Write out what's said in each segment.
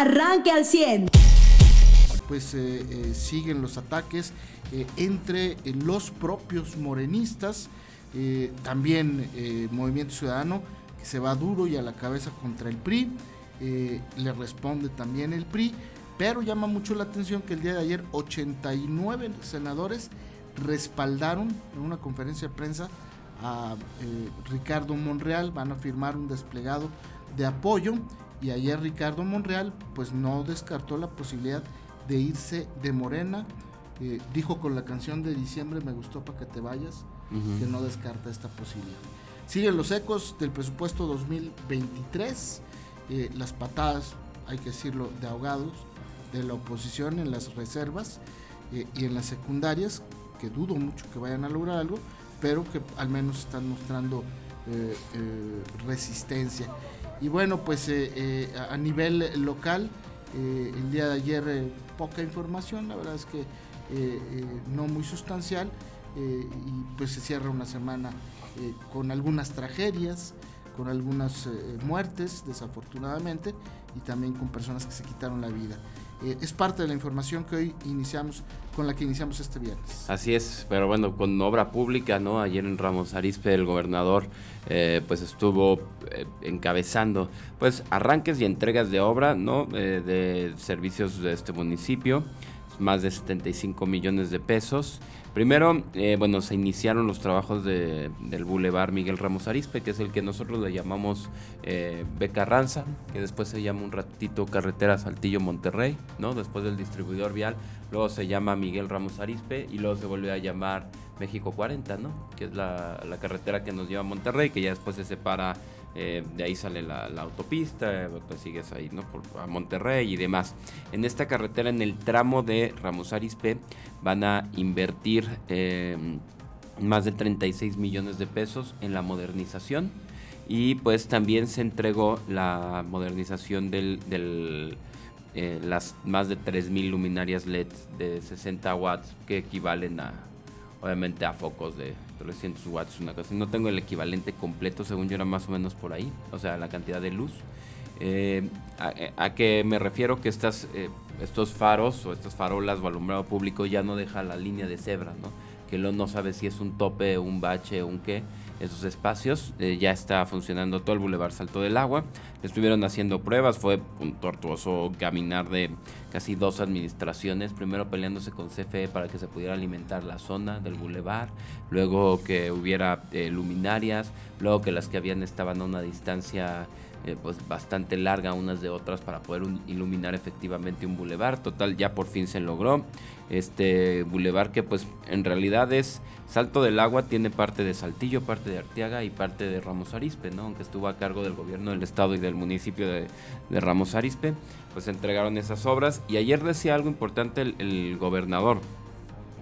arranque al 100. Pues eh, eh, siguen los ataques eh, entre los propios morenistas, también Movimiento Ciudadano, que se va duro y a la cabeza contra el PRI, le responde también el PRI, pero llama mucho la atención que el día de ayer 89 senadores respaldaron en una conferencia de prensa a Ricardo Monreal, van a firmar un desplegado de apoyo y ayer Ricardo Monreal pues no descartó la posibilidad de irse de Morena. Eh, dijo con la canción de diciembre me gustó para que te vayas, que no descarta esta posibilidad. Siguen los ecos del presupuesto 2023, eh, las patadas, hay que decirlo, de ahogados de la oposición en las reservas eh, y en las secundarias, que dudo mucho que vayan a lograr algo, pero que al menos están mostrando resistencia. Y bueno, pues eh, eh, a nivel local, eh, el día de ayer poca información, la verdad es que no muy sustancial, y pues se cierra una semana con algunas tragedias, con algunas muertes, desafortunadamente, y también con personas que se quitaron la vida. Eh, es parte de la información que hoy iniciamos, con la que iniciamos este viernes. Así es, pero bueno, con obra pública, ¿no? Ayer en Ramos Arispe el gobernador eh, pues estuvo eh, encabezando pues arranques y entregas de obra, ¿no? de servicios de este municipio, más de 75 millones de pesos. Primero, eh, bueno, se iniciaron los trabajos de, del Boulevard Miguel Ramos Arispe, que es el que nosotros le llamamos eh, Becarranza, que después se llama un ratito Carretera Saltillo Monterrey, ¿no? Después del distribuidor vial, luego se llama Miguel Ramos Arispe y luego se vuelve a llamar México 40, ¿no? Que es la, la carretera que nos lleva a Monterrey, que ya después se separa eh, de ahí sale la, autopista, pues sigues ahí, ¿no? Por, a Monterrey y demás. En esta carretera, en el tramo de Ramos Arispe, van a invertir em, más de 36 millones de pesos en la modernización. Y pues también se entregó la modernización del, del eh, las más de 3.000 luminarias LED de 60 watts que equivalen a, obviamente, a focos de 300 watts, una cosa. No tengo el equivalente completo, según yo era más o menos por ahí, o sea, la cantidad de luz. Eh, a, qué me refiero que estas, eh, estos faros o estas farolas o alumbrado público ya no deja la línea de cebra, ¿no? Que lo, no sabe si es un tope, un bache, un qué esos espacios. Eh, ya está funcionando todo el Boulevard Salto del Agua. Estuvieron haciendo pruebas, fue un tortuoso caminar de casi dos administraciones, primero peleándose con CFE para que se pudiera alimentar la zona del Boulevard, luego que hubiera eh, luminarias, luego que las que habían estaban a una distancia eh, pues bastante larga unas de otras para poder iluminar efectivamente un bulevar. Total, ya por fin se logró. Este bulevar que pues en realidad es Salto del Agua, tiene parte de Saltillo, parte de Arteaga y parte de Ramos Arispe, ¿no? Aunque estuvo a cargo del gobierno del estado y del municipio de, Ramos Arispe, pues entregaron esas obras. Y ayer decía algo importante el gobernador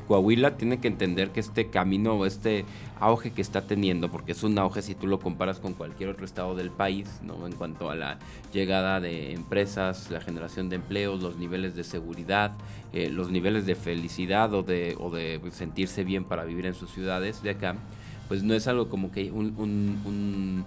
Coahuila tiene que entender que este camino o este auge que está teniendo, porque es un auge si tú lo comparas con cualquier otro estado del país, ¿no? En cuanto a la llegada de empresas, la generación de empleos, los niveles de seguridad, eh, los niveles de felicidad o de, o de sentirse bien para vivir en sus ciudades de acá, pues no es algo como que un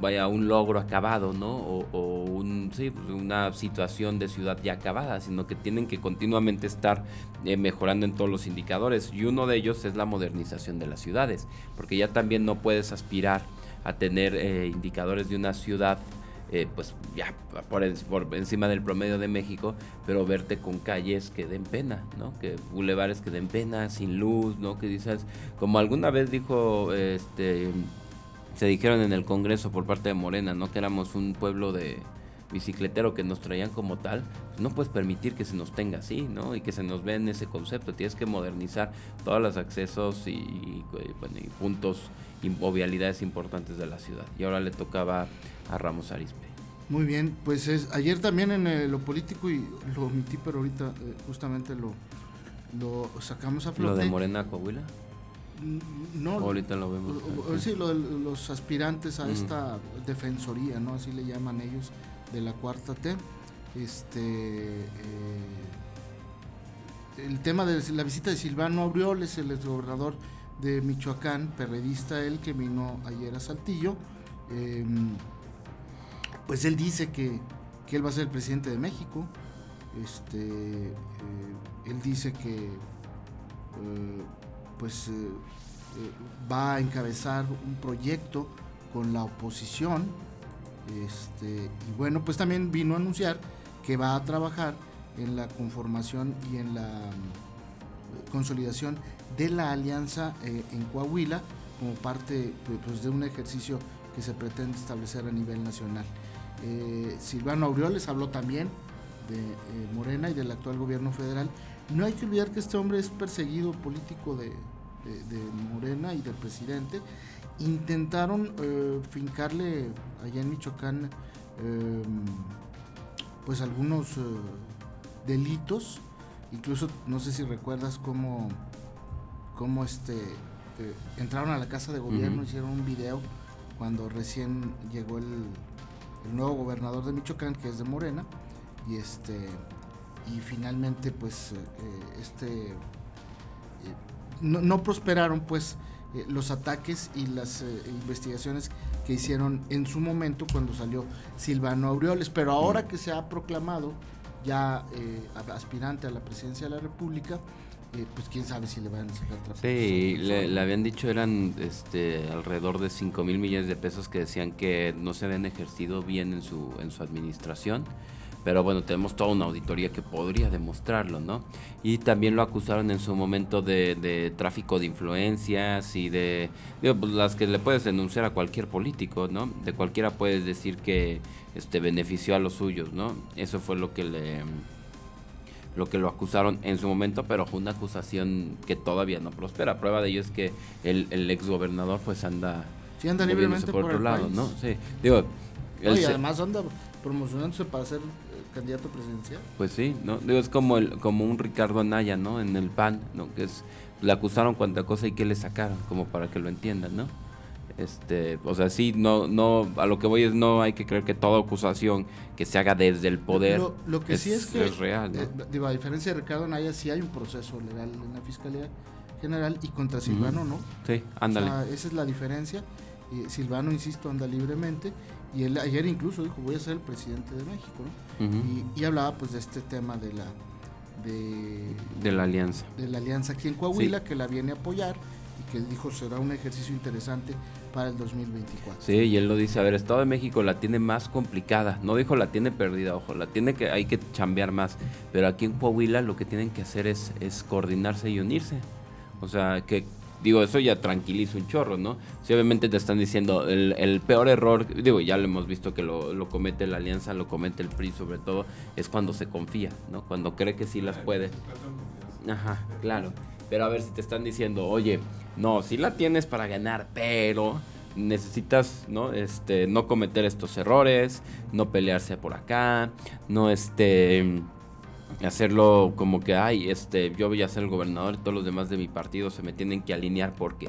vaya, un logro acabado, ¿no? O, un, sí, pues, una situación de ciudad ya acabada, sino que tienen que continuamente estar eh, mejorando en todos los indicadores. Y uno de ellos es la modernización de las ciudades, porque ya también no puedes aspirar a tener eh, indicadores de una ciudad eh, pues ya por, por, encima del promedio de México, pero verte con calles que den pena, ¿no? Que bulevares que den pena, sin luz, ¿no? Que dices, como alguna vez dijo este se dijeron en el Congreso por parte de Morena, ¿no? Que éramos un pueblo de bicicletero que nos traían como tal, pues no puedes permitir que se nos tenga así, ¿no? Y que se nos vea en ese concepto. Tienes que modernizar todos los accesos y, puntos y vialidades importantes de la ciudad. Y ahora le tocaba a Ramos Arispe. Muy bien, pues es, ayer también en lo político, y lo omití, pero ahorita eh, justamente lo, lo sacamos a flote. ¿Lo de Morena Coahuila? No, ahorita lo vemos. Sí, lo los aspirantes a esta defensoría, ¿no? Así le llaman ellos, de la cuarta T. Este, eh, el tema de la visita de Silvano Aureoles, el gobernador de Michoacán, perredista él, que vino ayer a Saltillo, em, pues él dice que que él va a ser el presidente de México. Este, él dice que pues va a encabezar un proyecto con la oposición. Este, y bueno, pues también vino a anunciar que va a trabajar en la conformación y en la mm, consolidación de la alianza eh, en Coahuila como parte pues, de un ejercicio que se pretende establecer a nivel nacional. Eh, Silvano Aureoles habló también de eh, Morena y del actual gobierno federal. No hay que olvidar que este hombre es perseguido político de, de Morena y del presidente. Intentaron eh, fincarle allá en Michoacán em, pues algunos eh, delitos. Incluso no sé si recuerdas cómo cómo este eh, entraron a la casa de gobierno hicieron un video cuando recién llegó el, nuevo gobernador de Michoacán que es de Morena y este y finalmente pues este no, no prosperaron pues eh, los ataques y las eh, investigaciones que hicieron en su momento cuando salió Silvano Aureoles. Pero ahora mm. que se ha proclamado ya eh, aspirante a la presidencia de la República, pues quién sabe si le van a sacar trapitos. Sí, le, habían dicho eran este alrededor de 5 mil millones de pesos que decían que no se habían ejercido bien en su, en su administración pero bueno, tenemos toda una auditoría que podría demostrarlo, ¿no? Y también lo acusaron en su momento de, tráfico de influencias y de, digo, pues las que le puedes denunciar a cualquier político, ¿no? De cualquiera puedes decir que este benefició a los suyos, ¿no? Eso fue lo que le lo que lo acusaron en su momento, pero fue una acusación que todavía no prospera. Prueba de ello es que el, el ex gobernador pues anda, sí, anda libremente por, otro lado, ¿no? Sí, digo, y además anda promocionándose para ser candidato presidencial. Pues sí, ¿no? Digo, es como el, como un Ricardo Anaya, ¿no? En el PAN, ¿no? Que es, le acusaron cuánta cosa y que le sacaron, como para que lo entiendan, ¿no? Este, o sea, sí, no, no, a lo que voy es no hay que creer que toda acusación que se haga desde el poder lo, que sí es que es real. Eh, digo, a diferencia de Ricardo Anaya, sí hay un proceso legal en la Fiscalía General y contra Silvano, ¿no? Sí, ándale. O sea, esa es la diferencia. Silvano, insisto, anda libremente y él ayer incluso dijo voy a ser el presidente de México ¿no? y, hablaba pues de este tema de la de, la alianza. de la alianza aquí en Coahuila que la viene a apoyar y que dijo será un ejercicio interesante para el 2024 sí y él lo dice a ver Estado de México la tiene más complicada no dijo la tiene perdida ojo la tiene que hay que chambear más pero aquí en Coahuila lo que tienen que hacer es es coordinarse y unirse. O sea que Digo, eso ya tranquiliza un chorro, ¿no? Si obviamente te están diciendo el, peor error, digo, ya lo hemos visto que lo, comete la alianza, lo comete el PRI sobre todo, es cuando se confía, ¿no? Cuando cree que sí las puede. Ajá, claro. Pero a ver si te están diciendo, oye, no, sí la tienes para ganar, pero necesitas no este no cometer estos errores no pelearse por acá no este hacerlo como que, ay, este, yo voy a ser el gobernador y todos los demás de mi partido se me tienen que alinear porque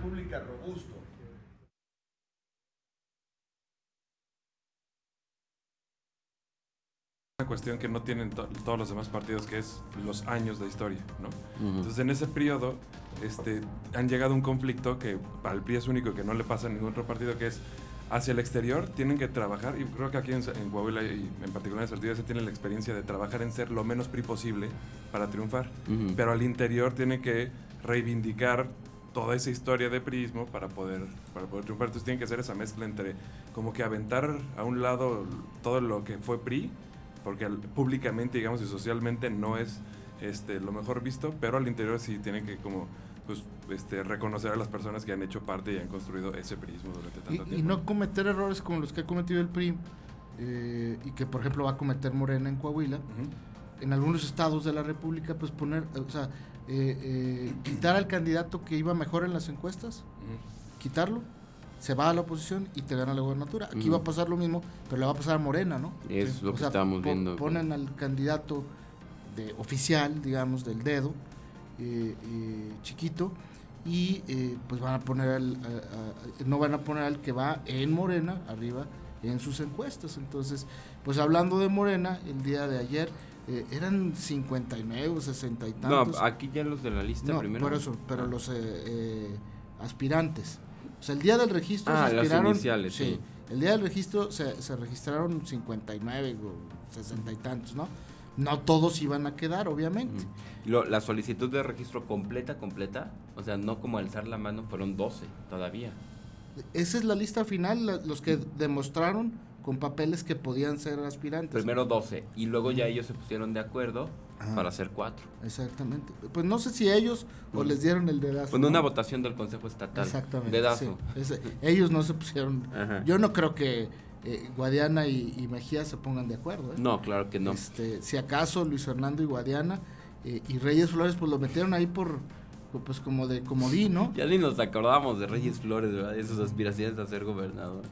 pública robusto. una cuestión que no tienen todos los demás partidos, que es los años de historia, ¿no? Entonces, en ese periodo este, han llegado a un conflicto que para el PRI es único y que no le pasa a ningún otro partido, que es hacia el exterior tienen que trabajar, y creo que aquí en, Coahuila y en particular en Saltillo se tiene la experiencia de trabajar en ser lo menos PRI posible para triunfar, pero al interior tienen que reivindicar toda esa historia de prismo para poder, para poder triunfar. Entonces tienen que hacer esa mezcla entre como que aventar a un lado todo lo que fue PRI porque públicamente, digamos, y socialmente no es este, lo mejor visto, pero al interior sí tienen que como pues, este, reconocer a las personas que han hecho parte y han construido ese prismo durante tanto y, tiempo. Y no cometer errores como los que ha cometido el PRI eh, y que, por ejemplo, va a cometer Morena en Coahuila. En algunos estados de la República, pues poner, o sea, eh, eh, quitar al candidato que iba mejor en las encuestas, quitarlo se va a la oposición y te gana la gobernatura. Aquí va a pasar lo mismo, pero le va a pasar a Morena, ¿no? Es lo que estamos viendo. Ponen al candidato de oficial, digamos, del dedo, eh, eh, chiquito, y eh, pues van a poner al, no van a poner al que va en Morena, arriba, en sus encuestas. Entonces, pues hablando de Morena, el día de ayer eh, eran 59 o 60 y No, tantos. aquí ya los de la lista No, primero. por eso, pero Ah. los eh, eh, aspirantes. O sea, el día del registro Ah, se las aspiraron. iniciales, sí. El día del registro se, se registraron 59 o 60 y tantos, ¿no? No todos iban a quedar, obviamente. Lo- la solicitud de registro completa, completa, o sea, no como alzar la mano, fueron 12 todavía. Esa es la lista final, la- los que demostraron con papeles que podían ser aspirantes. Primero 12 y luego ya ellos se pusieron de acuerdo Ajá. para hacer cuatro. Exactamente. Pues no sé si ellos o les dieron el dedazo. Con ¿no? una votación del Consejo Estatal. Exactamente. Dedazo. sí. Ese- ellos no se pusieron. Ajá. Yo no creo que eh, Guadiana y, y Mejía se pongan de acuerdo. ¿eh? No, claro que no. Este, si acaso Luis Fernando y Guadiana eh, y Reyes Flores, pues lo metieron ahí por, pues como de comodín, ¿no? Ya ni nos acordamos de Reyes Flores, ¿verdad? De sus aspiraciones a ser gobernador.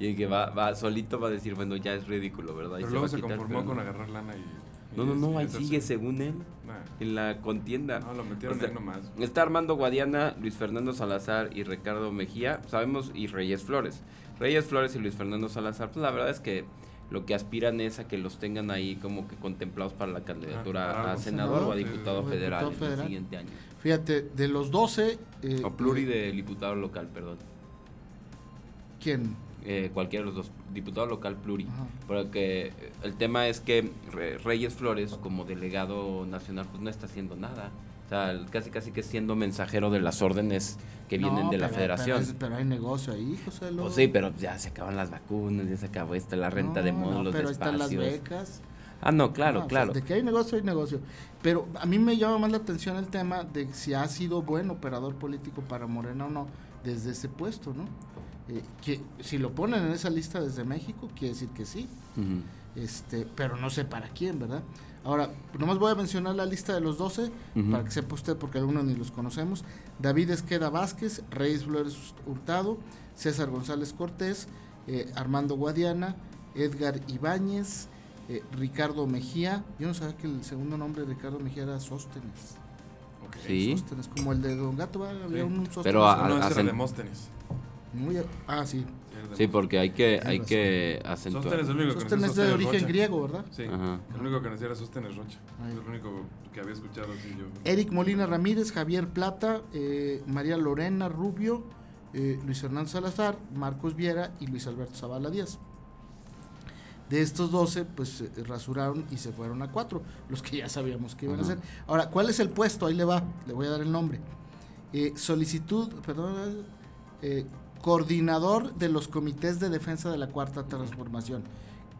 Y que va, va, solito va a decir, bueno, ya es ridículo, ¿verdad? Y Pero va luego a se conformó pero con agarrar lana y... No, no, no, ahí sigue según él Nah, en la contienda. No, lo metieron O sea, ahí nomás. Está Armando Guadiana, Luis Fernando Salazar y Ricardo Mejía, sabemos, y Reyes Flores. Reyes Flores y Luis Fernando Salazar, pues la verdad es que lo que aspiran es a que los tengan ahí como que contemplados para la candidatura Ah, a senador o a diputado federal diputado en el siguiente año. Fíjate, de los 12... eh, O pluri de diputado local, perdón. ¿Quién? Eh, cualquiera de los dos, diputado local pluri. Ajá. Porque el tema es que Re- Reyes Flores, como delegado nacional, pues no está haciendo nada. O sea, casi casi que siendo mensajero de las órdenes que vienen de la federación. Pero, es- pero hay negocio ahí, José Lo- Pues sí, pero ya se acaban las vacunas, ya se acabó esta, la renta de No, no, módulos, pero de ahí están las espacios. becas. Ah, no, claro, No, o sea, claro. de que hay negocio, hay negocio. Pero a mí me llama más la atención el tema de si ha sido buen operador político para Morena o no desde ese puesto, ¿no? Eh, que si lo ponen en esa lista desde México, quiere decir que sí. Este, pero no sé para quién, ¿verdad? Ahora, nomás voy a mencionar la lista de los 12 Ujú. para que sepa usted, porque algunos ni los conocemos. David Esqueda Vázquez, Reyes Flores Hurtado, César González Cortés, eh, Armando Guadiana, Edgar Ibáñez, eh, Ricardo Mejía. Yo no sabía que el segundo nombre de Ricardo Mejía era Sóstenes. Sí. Sóstenes, como el de Don Gato, había Sí. un Sóstenes. Pero a- No, ese era Demóstenes. Muy ah, sí. Sí, porque hay que, hay razón. que acentuar. Sóstenes es el único que Sóstenes conocía de origen Rocha. griego, ¿verdad? Sí, Ajá. el único que conocía era Sóstenes Rocha. Ahí. Es el único que había escuchado así yo. Eric Molina Ramírez, Javier Plata, eh, María Lorena Rubio, eh, Luis Fernando Salazar, Marcos Viera y Luis Alberto Zavala Díaz. De estos 12, pues eh, rasuraron y se fueron a cuatro, los que ya sabíamos que iban a hacer. Ahora, ¿cuál es el puesto? Ahí le va, le voy a dar el nombre. Eh, solicitud, perdón, eh, coordinador de los comités de defensa de la cuarta transformación.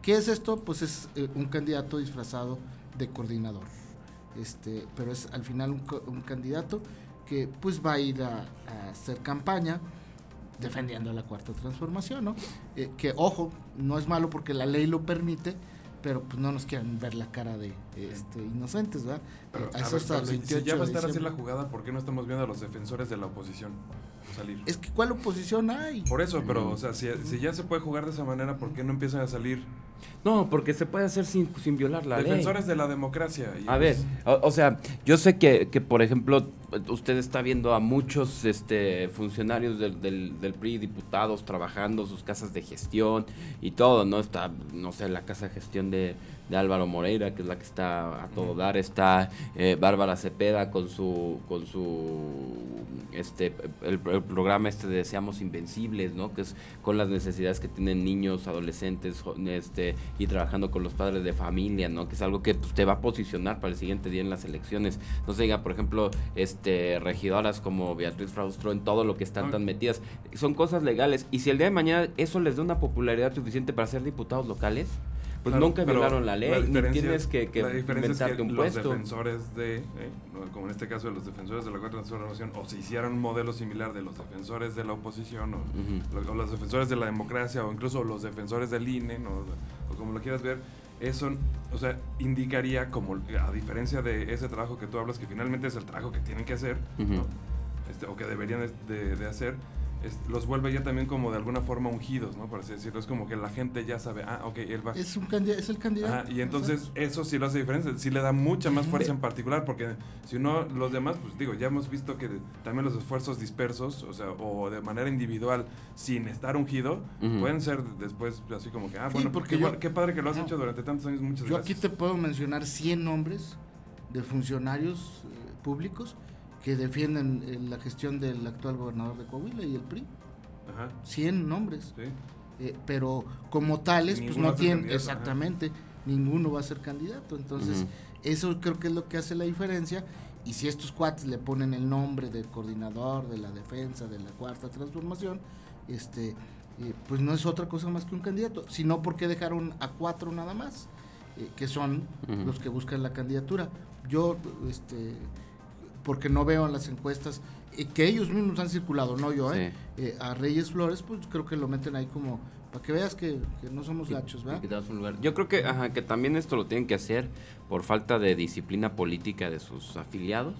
¿Qué es esto? Pues es eh, un candidato disfrazado de coordinador. Este, pero es al final un, un candidato que pues va a ir a, a hacer campaña defendiendo la cuarta transformación, ¿no? Eh, que ojo, no es malo porque la ley lo permite, pero pues no nos quieren ver la cara de este, inocentes, ¿verdad? Pero, Eh, a eso ver, hasta pero el si- si, 28 ya va a estar así la jugada, ¿por qué no estamos viendo a los defensores de la oposición salir? Es que ¿cuál oposición hay? Por eso, pero, o sea, si, si ya se puede jugar de esa manera, ¿por qué no empiezan a salir No, porque se puede hacer sin, sin violar la ley. defensores de la democracia? Y A ver, o, o sea, yo sé que, que, por ejemplo, usted está viendo a muchos este, funcionarios del, del, del PRI, diputados, trabajando sus casas de gestión y todo, ¿no? Está, no sé, la casa de gestión de, de Álvaro Moreira, que es la que está a todo dar, está eh, Bárbara Cepeda con su, con su, este, el, el programa este de Seamos Invencibles, ¿no? Que es con las necesidades que tienen niños, adolescentes, jo- y trabajando con los padres de familia, ¿no? Que es algo que pues, te va a posicionar para el siguiente día en las elecciones. No se diga, por ejemplo, este, regidoras como Beatriz Fraustro en todo lo que están No. tan metidas. Son cosas legales. Y si el día de mañana eso les da una popularidad suficiente para ser diputados locales, pues claro, nunca violaron la ley, ni diferencia- tienes que, que la diferencia es que un los puesto. defensores de, eh, como en este caso de los defensores de la cuarta transformación, o se hicieran un modelo similar de los defensores de la oposición, o, los defensores de la democracia, o incluso los defensores del INE, ¿no? o como lo quieras ver, eso, o sea, indicaría como, a diferencia de ese trabajo que tú hablas, que finalmente es el trabajo que tienen que hacer. Este, o que deberían de, de- de hacer, los vuelve ya también como de alguna forma ungidos, ¿no? Por así decirlo. Es como que la gente ya sabe, ah, ok, él va. Es, un es el candidato. y entonces eso sí lo hace diferencia, sí le da mucha más fuerza en particular, porque si no, los demás, pues digo, ya hemos visto que también los esfuerzos dispersos, o sea, o de manera individual, sin estar ungido, pueden ser después así como que, ah, bueno, porque qué, padre que lo has hecho durante tantos años, muchas yo aquí te puedo mencionar 100 nombres de funcionarios eh, públicos que defienden eh, la gestión del actual gobernador de Coahuila y el PRI. Ajá. 100 nombres. Eh, pero como tales, pues no tienen, exactamente, ninguno va a ser candidato. Entonces, eso creo que es lo que hace la diferencia. Y si estos cuates le ponen el nombre de coordinador de la defensa de la cuarta transformación, este, eh, pues no es otra cosa más que un candidato. Sino porque dejaron a cuatro nada más, que son los que buscan la candidatura. Yo, este porque no veo en las encuestas eh, que ellos mismos han circulado, no yo, eh, eh, a Reyes Flores, pues creo que lo meten ahí como para que veas que, no somos gachos, ¿verdad? Yo creo que, ajá, que también esto lo tienen que hacer por falta de disciplina política de sus afiliados.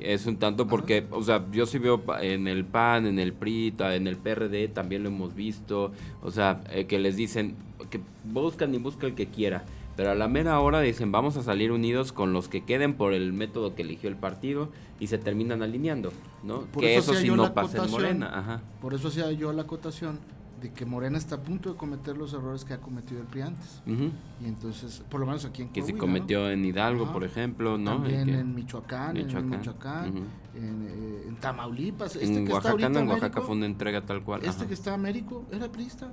es un tanto porque, o sea, yo sí veo en el PAN, en el PRI, en el PRD también lo hemos visto, o sea, que les dicen que buscan y busca el que quiera pero a la mera hora dicen vamos a salir unidos con los que queden por el método que eligió el partido y se terminan alineando, ¿no? que eso, sí no pasa en Morena. Ajá. Por eso hacía yo la acotación de que Morena está a punto de cometer los errores que ha cometido el PRI antes. Y entonces, por lo menos aquí en Que se cometió en Hidalgo, por ejemplo, ¿no? También en Michoacán, en Michoacán, eh, en, Tamaulipas. Este en que Oaxaca, está en Oaxaca fue una entrega tal cual. Este que está Américo era priista,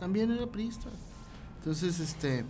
también era priista. Entonces, este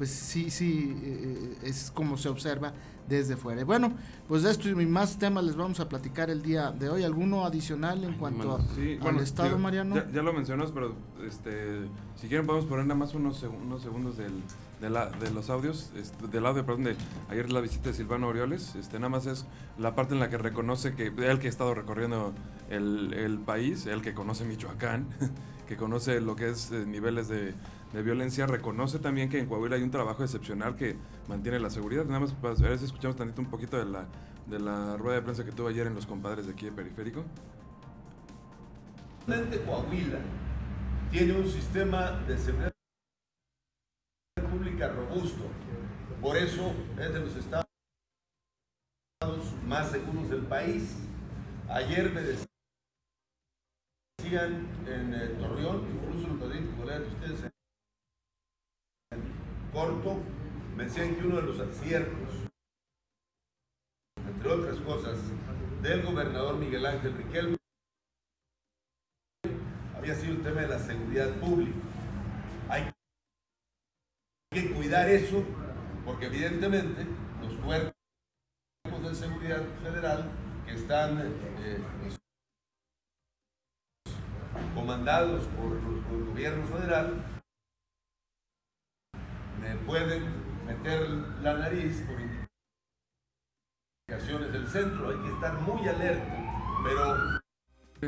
pues sí, sí, eh, es como se observa desde fuera. bueno, pues de esto y más temas les vamos a platicar el día de hoy. ¿Alguno adicional en cuanto al Estado, Mariano? Ya, lo mencionas, pero este, si quieren podemos poner nada más unos, unos segundos del, de, la, de los audios, este, del audio, perdón, de ayer la visita de Silvano Orioles. Este, nada más es la parte en la que reconoce que él que ha estado recorriendo el, el país, él que conoce Michoacán, que conoce lo que es eh, niveles de de violencia, reconoce también que en Coahuila hay un trabajo excepcional que mantiene la seguridad. Nada más, a ver si escuchamos tantito un poquito de la, de la rueda de prensa que tuvo ayer en los compadres de aquí de Periférico. Coahuila tiene un sistema de seguridad pública robusto. Por eso es de los estados más seguros del país. Ayer me decían en eh, Torreón, incluso que de ustedes corto, me que uno de los aciertos, entre otras cosas, del gobernador Miguel Ángel Riquelme había sido el tema de la seguridad pública. Hay que cuidar eso porque evidentemente los cuerpos de seguridad federal que están eh, comandados por, por el gobierno federal me pueden meter la nariz por indicaciones del centro. Hay que estar muy alerta, pero...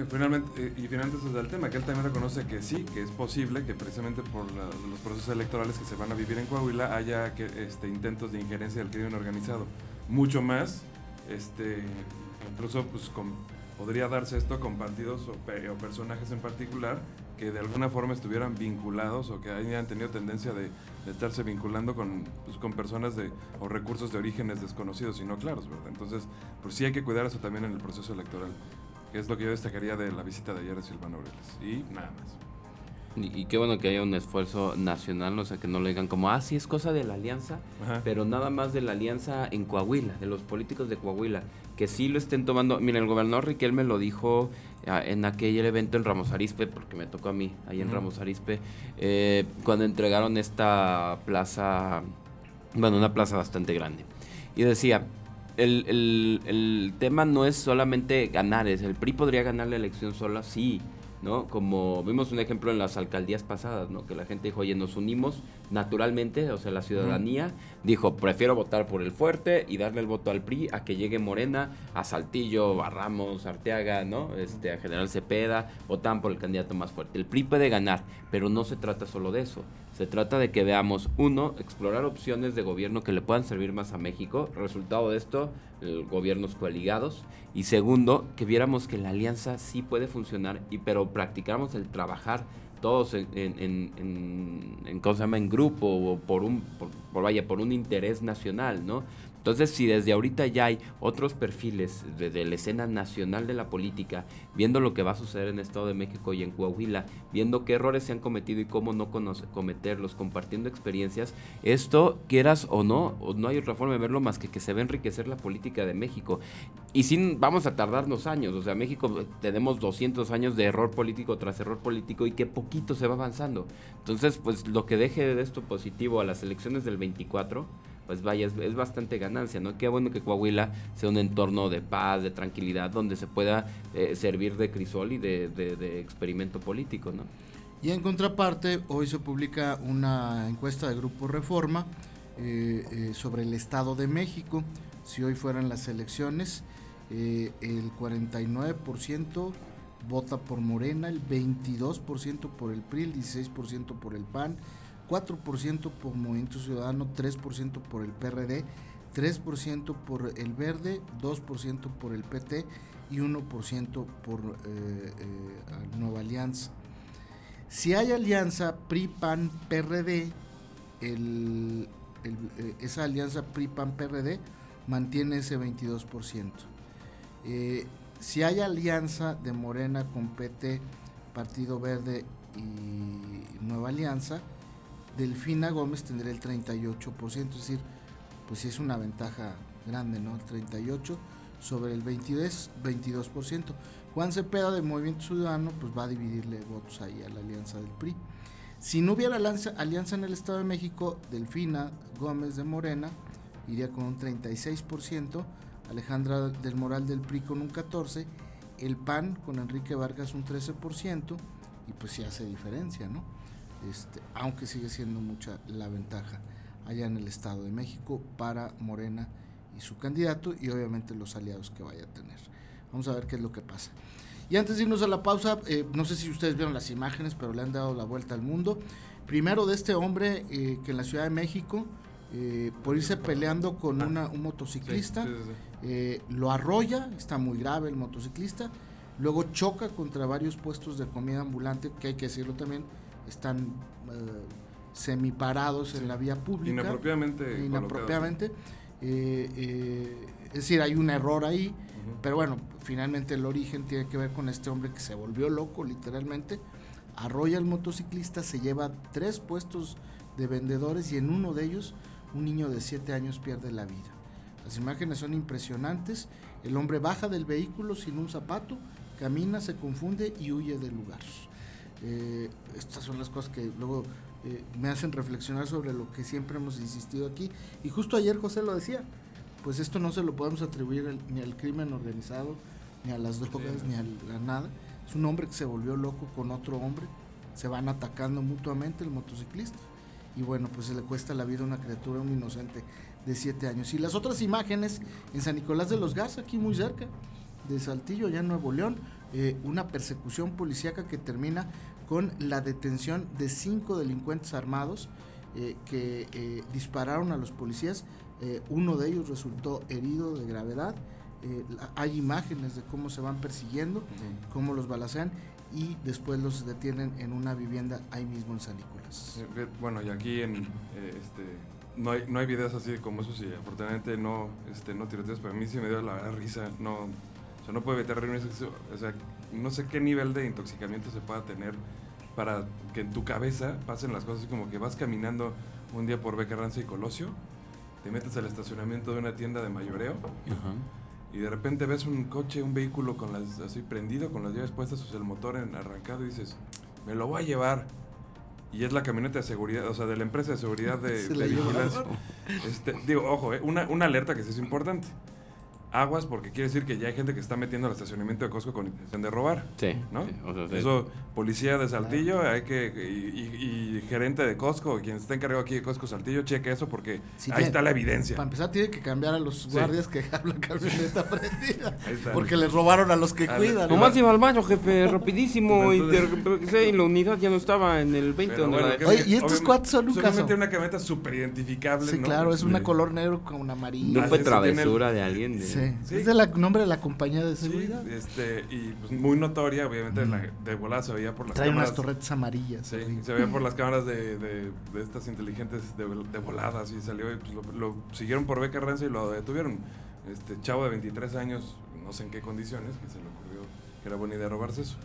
Finalmente, eh, y finalmente ese es el tema, que él también reconoce que sí, que es posible que precisamente por los procesos electorales que se van a vivir en Coahuila haya este, intentos de injerencia del crimen organizado. Mucho más, este, incluso pues, podría darse esto con partidos o, o personajes en particular que de alguna forma estuvieran vinculados o que hayan tenido tendencia de, estarse vinculando con, pues, con personas de, o recursos de orígenes desconocidos y no claros, ¿verdad? Entonces, pues sí hay que cuidar eso también en el proceso electoral, que es lo que yo destacaría de la visita de ayer de Silvano Aureles. Y nada más. Y, qué bueno que haya un esfuerzo nacional, o sea, que no le digan como, ah, sí, es cosa de la alianza, pero nada más de la alianza en Coahuila, de los políticos de Coahuila, que sí lo estén tomando. Mira, el gobernador Riquelme lo dijo ah, en aquel evento en Ramos Arispe, porque me tocó a mí, ahí en Ramos Arispe, eh, cuando entregaron esta plaza, bueno, una plaza bastante grande. Y decía, el, el, el tema no es solamente ganar, es el PRI podría ganar la elección sola, sí ¿no? Como vimos un ejemplo en las alcaldías pasadas, ¿no? Que la gente dijo, oye, nos unimos naturalmente, o sea, la ciudadanía dijo, prefiero votar por el fuerte y darle el voto al PRI a que llegue Morena, a Saltillo, a Ramos, Arteaga, ¿no? Este, a General Cepeda, votan por el candidato más fuerte. El PRI puede ganar, pero no se trata solo de eso. Se trata de que veamos, uno, explorar opciones de gobierno que le puedan servir más a México. Resultado de esto, gobiernos coaligados. Y segundo, que viéramos que la alianza sí puede funcionar, y, pero practicáramos el trabajar todos en, en, en, en, en grupo o por un, por, vaya, por un interés nacional, ¿no? Entonces, si desde ahorita ya hay otros perfiles de, la escena nacional de la política, viendo lo que va a suceder en el Estado de México y en Coahuila, viendo qué errores se han cometido y cómo no cometerlos, compartiendo experiencias, esto, quieras o no, no hay otra forma de verlo más que que se va a enriquecer la política de México. Y sin, vamos a tardarnos años, o sea, México tenemos 200 años de error político tras error político y que poquito se va avanzando. Entonces, pues lo que deje de esto positivo a las elecciones del 24, pues vaya, es, bastante ganancia, ¿no? Qué bueno que Coahuila sea un entorno de paz, de tranquilidad, donde se pueda eh, servir de crisol y de, experimento político, ¿no? Y en contraparte, hoy se publica una encuesta de Grupo Reforma eh, eh, sobre el Estado de México. Si hoy fueran las elecciones, el 49% vota por Morena, el 22% por el PRI, el 16% por el PAN, 4% por Movimiento Ciudadano, 3% por el PRD, 3% por el Verde, 2% por el PT y 1% por eh, eh, Nueva Alianza. Si hay alianza PRI-PAN-PRD, eh, esa alianza PRI-PAN-PRD mantiene ese 22%. si hay alianza de Morena con PT, Partido Verde y Nueva Alianza, Delfina Gómez tendría el 38%, es decir, pues sí es una ventaja grande, ¿no? El 38 sobre el 22, 22%. Juan Cepeda de Movimiento Ciudadano pues va a dividirle votos ahí a la alianza del PRI. Si no hubiera alianza, alianza en el Estado de México, Delfina Gómez de Morena iría con un 36%, Alejandra del Moral del PRI con un 14%, el PAN con Enrique Vargas un 13%, y pues sí hace diferencia, ¿no? Este, aunque sigue siendo mucha la ventaja allá en el Estado de México para Morena y su candidato y obviamente los aliados que vaya a tener. Vamos a ver qué es lo que pasa. Y antes de irnos a la pausa, eh, no sé si ustedes vieron las imágenes, pero le han dado la vuelta al mundo. Primero de este hombre eh, que en la Ciudad de México, eh, por irse peleando con ah. un motociclista, lo arrolla, está muy grave el motociclista, luego choca contra varios puestos de comida ambulante, que hay que decirlo también, están eh, semiparados en la vía pública. Inapropiadamente. Inapropiadamente. Eh, eh, es decir, hay un error ahí, pero bueno, finalmente el origen tiene que ver con este hombre que se volvió loco, literalmente. Arrolla al motociclista, se lleva tres puestos de vendedores y en uno de ellos un niño de siete años pierde la vida. Las imágenes son impresionantes. El hombre baja del vehículo sin un zapato, camina, se confunde y huye del lugar. Eh, estas son las cosas que luego eh, me hacen reflexionar sobre lo que siempre hemos insistido aquí. Y justo ayer José lo decía, pues esto no se lo podemos atribuir ni al crimen organizado, ni a las drogas, ni a, nada. Es un hombre que se volvió loco con otro hombre, se van atacando mutuamente el motociclista. Y bueno, pues se le cuesta la vida a una criatura, un inocente de 7 años. Y las otras imágenes en San Nicolás de los Garza, aquí muy cerca de Saltillo, ya en Nuevo León, eh, una persecución policíaca que termina con la detención de cinco delincuentes armados eh, que eh, dispararon a los policías. Eh, uno de ellos resultó herido de gravedad. hay imágenes de cómo se van persiguiendo, cómo los balacean y después los detienen en una vivienda ahí mismo en San Nicolás. Bueno, y aquí en este, no hay, no hay videos así como esos y afortunadamente no, este, no tiroteos, pero a mí sí me dio la risa, no, o sea, no puede meter reuniones, o sea, no sé qué nivel de intoxicamiento se pueda tener para que en tu cabeza pasen las cosas como que vas caminando un día por Becarranza y Colosio, te metes al estacionamiento de una tienda de mayoreo y de repente ves un coche, un vehículo con las así prendido, con las llaves puestas, o sea, el motor en, arrancado y dices, me lo voy a llevar. Y es la camioneta de seguridad, o sea, de la empresa de seguridad de, vigilancia. Este, digo, ojo, eh, una, una alerta que sí es importante aguas porque quiere decir que ya hay gente que está metiendo el estacionamiento de Costco con intención de robar. Sí. ¿no? sí, o sea, sí. Eso, policía de Saltillo, hay que y, y- y gerente de Costco, quien está encargado aquí de Costco Saltillo, cheque eso porque Sí, ahí tiene- está la evidencia. Para empezar, tiene que cambiar a los guardias que dejaron la camioneta prendida. Porque les robaron a los que cuidan. ¿no? Nomás iba al baño, jefe, rapidísimo. y de la unidad ya no estaba en el 20 Pero donde bueno, la. Oye, y estos cuates son un caso. una camioneta súper identificable, Sí, ¿no? claro, es una color negro con amarillo. No fue travesura de alguien. de- Sí. Sí. Es el nombre de la compañía de Sí, seguridad. este, y pues muy notoria, obviamente la- de volada se veía por las Trae cámaras. unas torretas amarillas. Sí, así. se veía por las cámaras de, de, de estas inteligentes de, de volada, así salió y pues lo, lo siguieron por Beca Renzo y lo detuvieron. Este chavo de 23 años, no sé en qué condiciones, que se le ocurrió que era buena idea robarse eso.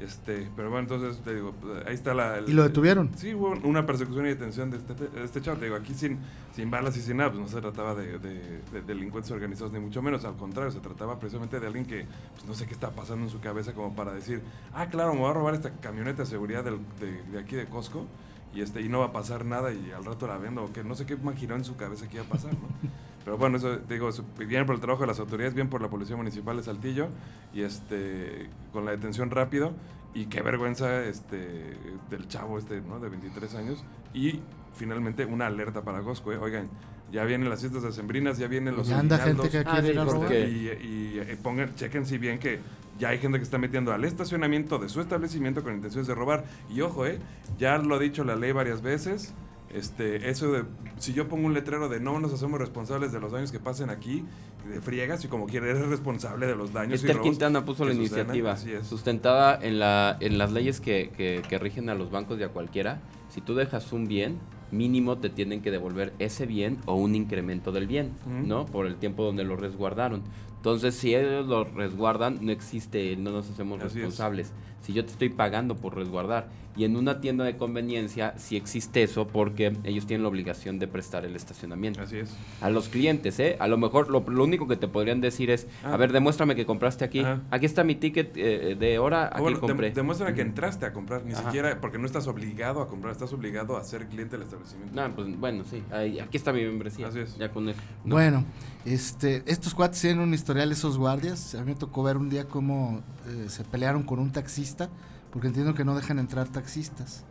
Este, pero bueno, entonces te digo, pues, ahí está la... el- ¿Y lo detuvieron? Sí, hubo una persecución y detención de este, de este chavo. Te digo, aquí sin, sin balas y sin nada, pues no se trataba de, de- de delincuentes organizados, ni mucho menos. Al contrario, se trataba precisamente de alguien que pues, no sé qué está pasando en su cabeza como para decir, ah, claro, me voy a robar esta camioneta de seguridad del- de, de aquí de Costco y, este, y no va a pasar nada y al rato la vendo. O que no sé qué imaginó en su cabeza que iba a pasar, ¿no? Pero bueno, eso digo, bien por el trabajo de las autoridades, bien por la Policía Municipal de Saltillo y este con la detención rápido y qué vergüenza este del chavo este, ¿no? De 23 años y finalmente una alerta para Costco, ¿eh? Oigan, ya vienen las fiestas decembrinas, ya vienen los Ya anda gente que Ah, quiere sí, ir a robar. porque- y, y, eh, pongan, chequen si bien que ya hay gente que está metiendo al estacionamiento de su establecimiento con intenciones de robar. Y ojo, eh, ya lo ha dicho la ley varias veces. Este, eso de, si yo pongo un letrero de no nos hacemos responsables de los daños que pasen aquí, de friegas y como quiere eres responsable de los daños. y Esther robos Quintana puso la iniciativa sustentada en, la, en las leyes que, que- que rigen a los bancos y a cualquiera. Si tú dejas un bien, mínimo te tienen que devolver ese bien o un incremento del bien. ¿no? Por el tiempo donde lo resguardaron. Entonces, si ellos lo resguardan, no existe, no nos hacemos Así es. responsables. Si yo te estoy pagando por resguardar y en una tienda de conveniencia, sí existe eso porque ellos tienen la obligación de prestar el estacionamiento. Así es. A los clientes, ¿eh? A lo mejor lo, lo único que te podrían decir es, Ah. a ver, demuéstrame que compraste aquí. Ajá. Aquí está mi ticket eh, de hora, Ah, aquí bueno, dem- compré. demuéstrame que entraste a comprar, ni Ajá. siquiera, porque no estás obligado a comprar, estás obligado a ser cliente del establecimiento. No, pues bueno, sí. ahí- aquí está mi membresía. Así es. Ya con eso. ¿no? Bueno, este, estos cuates tienen un historial, esos guardias. A mí me tocó ver un día cómo eh, se pelearon con un taxista, porque entiendo que no dejan entrar taxistas.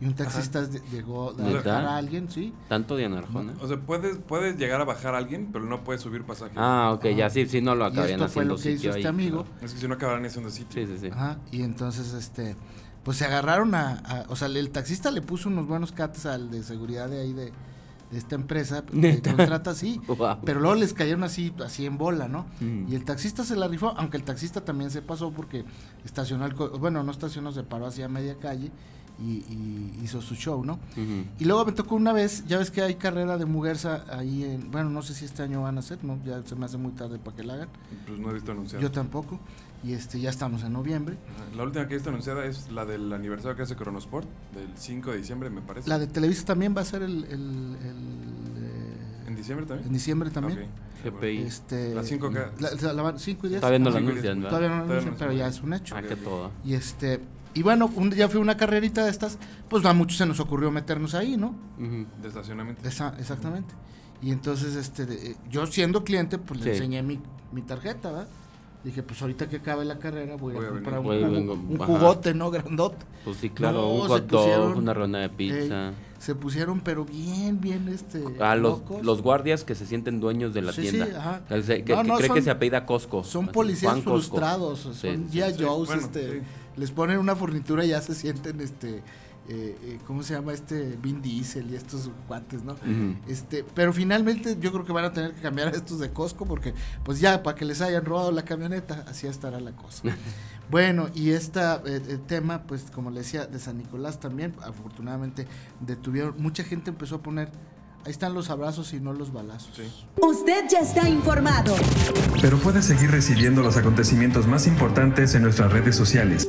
Y un taxista de- llegó a dejar a alguien, sí. Tanto Diana Arjona. O sea, puedes, puedes llegar a bajar a alguien, pero no puedes subir pasaje. Ah, ok, ya sí, sí, no lo Y acabarían esto fue lo que hizo este ahí. amigo. Es que si no acabarán haciendo sitio. Sí, sí, sí. Ajá, y entonces, este, pues se agarraron a, a- o sea, el taxista le puso unos buenos cates al de seguridad de ahí de, de esta empresa, que ¿Neta? contrata así, pero luego les cayeron así, así en bola, ¿no? Mm. Y el taxista se la rifó, aunque el taxista también se pasó porque estacionó el, co- bueno, no estacionó, se paró hacia media calle y, y hizo su show, ¿no? Y luego me tocó una vez, ya ves que hay carrera de Muguerza ahí en, bueno, no sé si este año van a hacer, ¿no? Ya se me hace muy tarde para que la hagan. Pues no he visto anunciado. Yo tampoco. Y este, ya estamos en noviembre. La última que he visto anunciada es la del aniversario que hace Cronosport, del 5 de diciembre, me parece. La de Televisa también va a ser el, el- el, eh, ¿En diciembre también? en diciembre también. Ok. GPI. Este, La 5 que- la- la- la van- cinco y diez. Todavía no y anuncian. Todavía no anuncian, no pero ya es un hecho. Ah, que todo. Y este, y bueno, un día fui a una carrerita de estas, pues a muchos se nos ocurrió meternos ahí, ¿no? Ujú. De estacionamiento. Esa- exactamente. Y entonces, este, de- eh, yo siendo cliente, pues le enseñé mi, mi tarjeta, ¿verdad? Dije, pues ahorita que acabe la carrera voy, Voy a a comprar un, venir. Voy, jugo- vengo, un ajá. jugote, ¿no? Grandote. Pues sí, claro, No, un hot dog, pusieron- una ronda de pizza. Se pusieron, pero bien, bien, este. Ah, los, guardias que se sienten dueños de la Sí, sí, tienda. ajá. Que, No, que no, cree son- que se apellida Costco. Son Así, policías Juan Costco. frustrados, son Sí, sí, G.I. sí. Joes, Bueno, este, sí. les ponen una fornitura y ya se sienten, este, eh, eh, ¿cómo se llama este? Vin Diesel y estos guantes, ¿no? Este, pero finalmente yo creo que van a tener que cambiar a estos de Costco porque, pues ya, para que les hayan robado la camioneta, así estará la cosa. bueno, y este tema, pues como le decía, de San Nicolás también, afortunadamente detuvieron, mucha gente empezó a poner, ahí están los abrazos y no los balazos. Sí. Usted ya está informado. Pero puedes seguir recibiendo los acontecimientos más importantes en nuestras redes sociales.